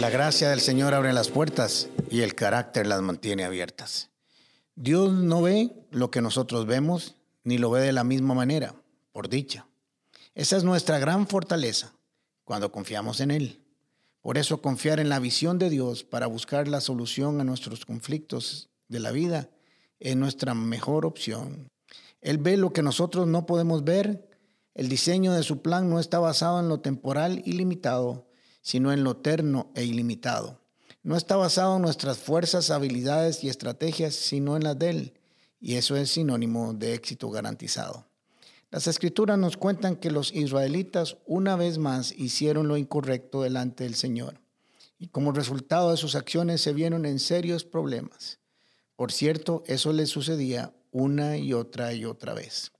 La gracia del Señor abre las puertas y el carácter las mantiene abiertas. Dios no ve lo que nosotros vemos, ni lo ve de la misma manera, por dicha. Esa es nuestra gran fortaleza cuando confiamos en Él. Por eso confiar en la visión de Dios para buscar la solución a nuestros conflictos de la vida es nuestra mejor opción. Él ve lo que nosotros no podemos ver. El diseño de su plan no está basado en lo temporal y limitado, sino en lo eterno e ilimitado. No está basado en nuestras fuerzas, habilidades y estrategias, sino en las de Él. Y eso es sinónimo de éxito garantizado. Las escrituras nos cuentan que los israelitas una vez más hicieron lo incorrecto delante del Señor. Y como resultado de sus acciones se vieron en serios problemas. Por cierto, eso les sucedía una y otra y otra vez.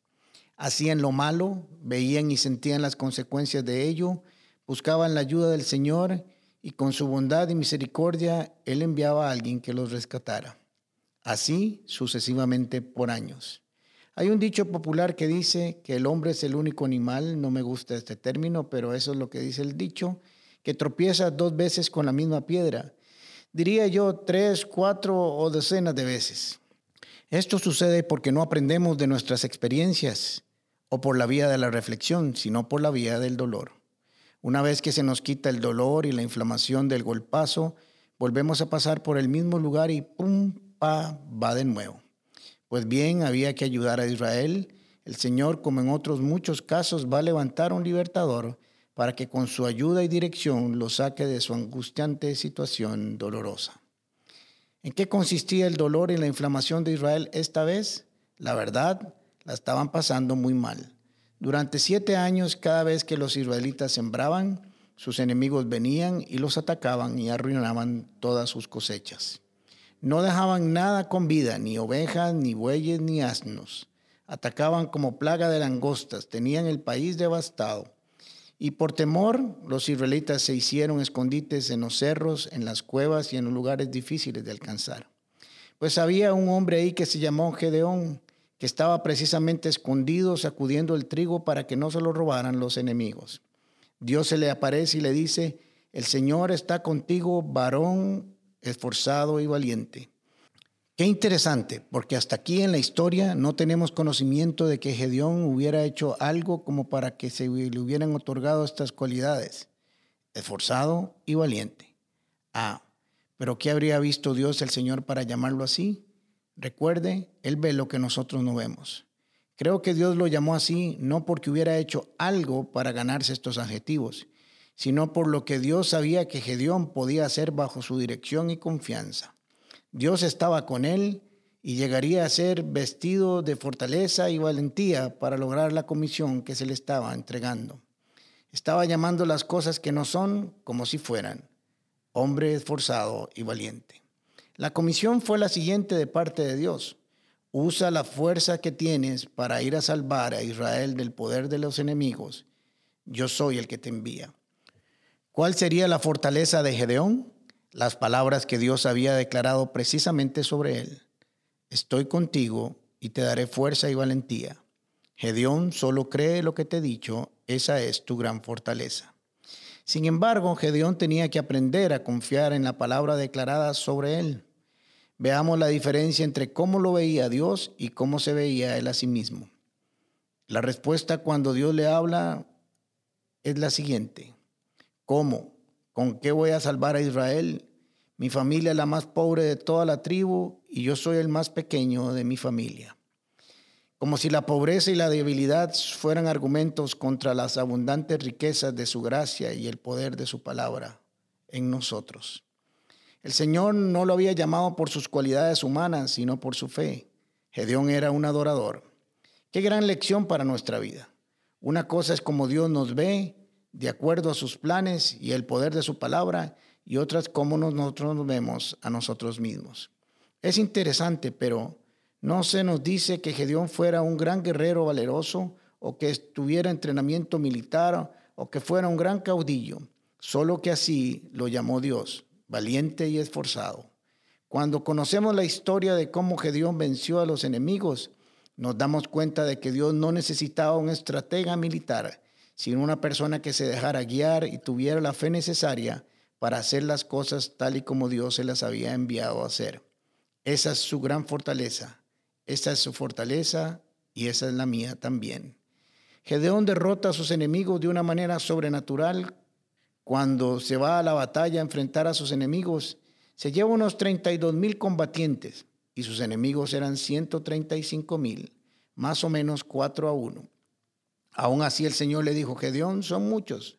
Hacían lo malo, veían y sentían las consecuencias de ello, buscaban la ayuda del Señor y con su bondad y misericordia Él enviaba a alguien que los rescatara. Así sucesivamente por años. Hay un dicho popular que dice que el hombre es el único animal, no me gusta este término, pero eso es lo que dice el dicho, que tropieza dos veces con la misma piedra. Diría yo tres, cuatro o decenas de veces. Esto sucede porque no aprendemos de nuestras experiencias o por la vía de la reflexión, sino por la vía del dolor. Una vez que se nos quita el dolor y la inflamación del golpazo, volvemos a pasar por el mismo lugar y pum, pa, va de nuevo. Pues bien, había que ayudar a Israel. El Señor, como en otros muchos casos, va a levantar un libertador para que con su ayuda y dirección lo saque de su angustiante situación dolorosa. ¿En qué consistía el dolor y la inflamación de Israel esta vez? La verdad, la estaban pasando muy mal. Durante siete años, cada vez que los israelitas sembraban, sus enemigos venían y los atacaban y arruinaban todas sus cosechas. No dejaban nada con vida, ni ovejas, ni bueyes, ni asnos. Atacaban como plaga de langostas, tenían el país devastado. Y por temor, los israelitas se hicieron escondites en los cerros, en las cuevas y en lugares difíciles de alcanzar. Pues había un hombre ahí que se llamó Gedeón, que estaba precisamente escondido sacudiendo el trigo para que no se lo robaran los enemigos. Dios se le aparece y le dice, el Señor está contigo, varón esforzado y valiente. Qué interesante, porque hasta aquí en la historia no tenemos conocimiento de que Gedeón hubiera hecho algo como para que se le hubieran otorgado estas cualidades. Esforzado y valiente. Ah, pero ¿qué habría visto Dios el Señor para llamarlo así? Recuerde, Él ve lo que nosotros no vemos. Creo que Dios lo llamó así no porque hubiera hecho algo para ganarse estos adjetivos, sino por lo que Dios sabía que Gedeón podía hacer bajo su dirección y confianza. Dios estaba con él y llegaría a ser vestido de fortaleza y valentía para lograr la comisión que se le estaba entregando. Estaba llamando las cosas que no son como si fueran, hombre esforzado y valiente. La comisión fue la siguiente de parte de Dios. Usa la fuerza que tienes para ir a salvar a Israel del poder de los enemigos. Yo soy el que te envía. ¿Cuál sería la fortaleza de Gedeón? Las palabras que Dios había declarado precisamente sobre él. Estoy contigo y te daré fuerza y valentía. Gedeón solo cree lo que te he dicho, esa es tu gran fortaleza. Sin embargo, Gedeón tenía que aprender a confiar en la palabra declarada sobre él. Veamos la diferencia entre cómo lo veía Dios y cómo se veía él a sí mismo. La respuesta cuando Dios le habla es la siguiente. ¿Cómo? ¿Con qué voy a salvar a Israel? Mi familia es la más pobre de toda la tribu y yo soy el más pequeño de mi familia. Como si la pobreza y la debilidad fueran argumentos contra las abundantes riquezas de su gracia y el poder de su palabra en nosotros. El Señor no lo había llamado por sus cualidades humanas, sino por su fe. Gedeón era un adorador. Qué gran lección para nuestra vida. Una cosa es como Dios nos ve de acuerdo a sus planes y el poder de su palabra, y otras como nosotros nos vemos a nosotros mismos. Es interesante, pero no se nos dice que Gedeón fuera un gran guerrero valeroso o que tuviera entrenamiento militar o que fuera un gran caudillo, solo que así lo llamó Dios, valiente y esforzado. Cuando conocemos la historia de cómo Gedeón venció a los enemigos, nos damos cuenta de que Dios no necesitaba un estratega militar, sino una persona que se dejara guiar y tuviera la fe necesaria para hacer las cosas tal y como Dios se las había enviado a hacer. Esa es su gran fortaleza. Esa es su fortaleza y esa es la mía también. Gedeón derrota a sus enemigos de una manera sobrenatural. Cuando se va a la batalla a enfrentar a sus enemigos, se lleva unos 32 mil combatientes y sus enemigos eran 135 mil, más o menos 4 a 1. Aún así el Señor le dijo, Gedeón, son muchos,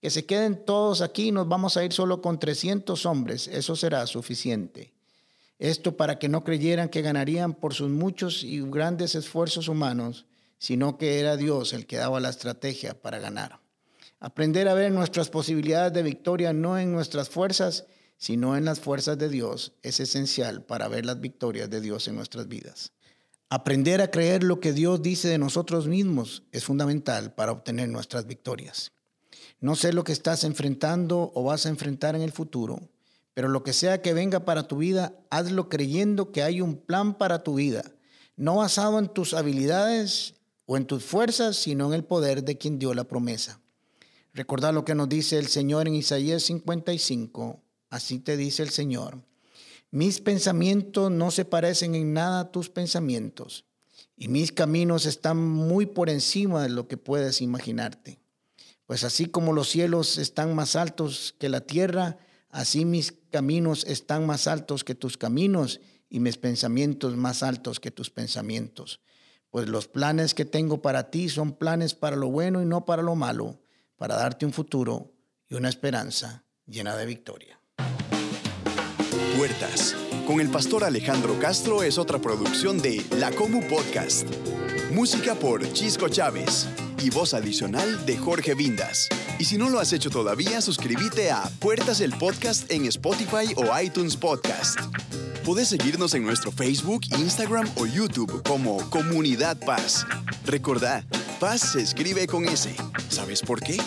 que se queden todos aquí, nos vamos a ir solo con 300 hombres, eso será suficiente. Esto para que no creyeran que ganarían por sus muchos y grandes esfuerzos humanos, sino que era Dios el que daba la estrategia para ganar. Aprender a ver nuestras posibilidades de victoria no en nuestras fuerzas, sino en las fuerzas de Dios es esencial para ver las victorias de Dios en nuestras vidas. Aprender a creer lo que Dios dice de nosotros mismos es fundamental para obtener nuestras victorias. No sé lo que estás enfrentando o vas a enfrentar en el futuro, pero lo que sea que venga para tu vida, hazlo creyendo que hay un plan para tu vida, no basado en tus habilidades o en tus fuerzas, sino en el poder de quien dio la promesa. Recordad lo que nos dice el Señor en Isaías 55, así te dice el Señor mis pensamientos no se parecen en nada a tus pensamientos, y mis caminos están muy por encima de lo que puedes imaginarte. Pues así como los cielos están más altos que la tierra, así mis caminos están más altos que tus caminos y mis pensamientos más altos que tus pensamientos. Pues los planes que tengo para ti son planes para lo bueno y no para lo malo, para darte un futuro y una esperanza llena de victoria. Puertas. Con el pastor Alejandro Castro es otra producción de La Comu Podcast. Música por Chisco Chávez y voz adicional de Jorge Vindas. Y si no lo has hecho todavía, suscríbete a Puertas el Podcast en Spotify o iTunes Podcast. Puedes seguirnos en nuestro Facebook, Instagram o YouTube como Comunidad Paz. Recordá, Paz se escribe con S. ¿Sabes por qué?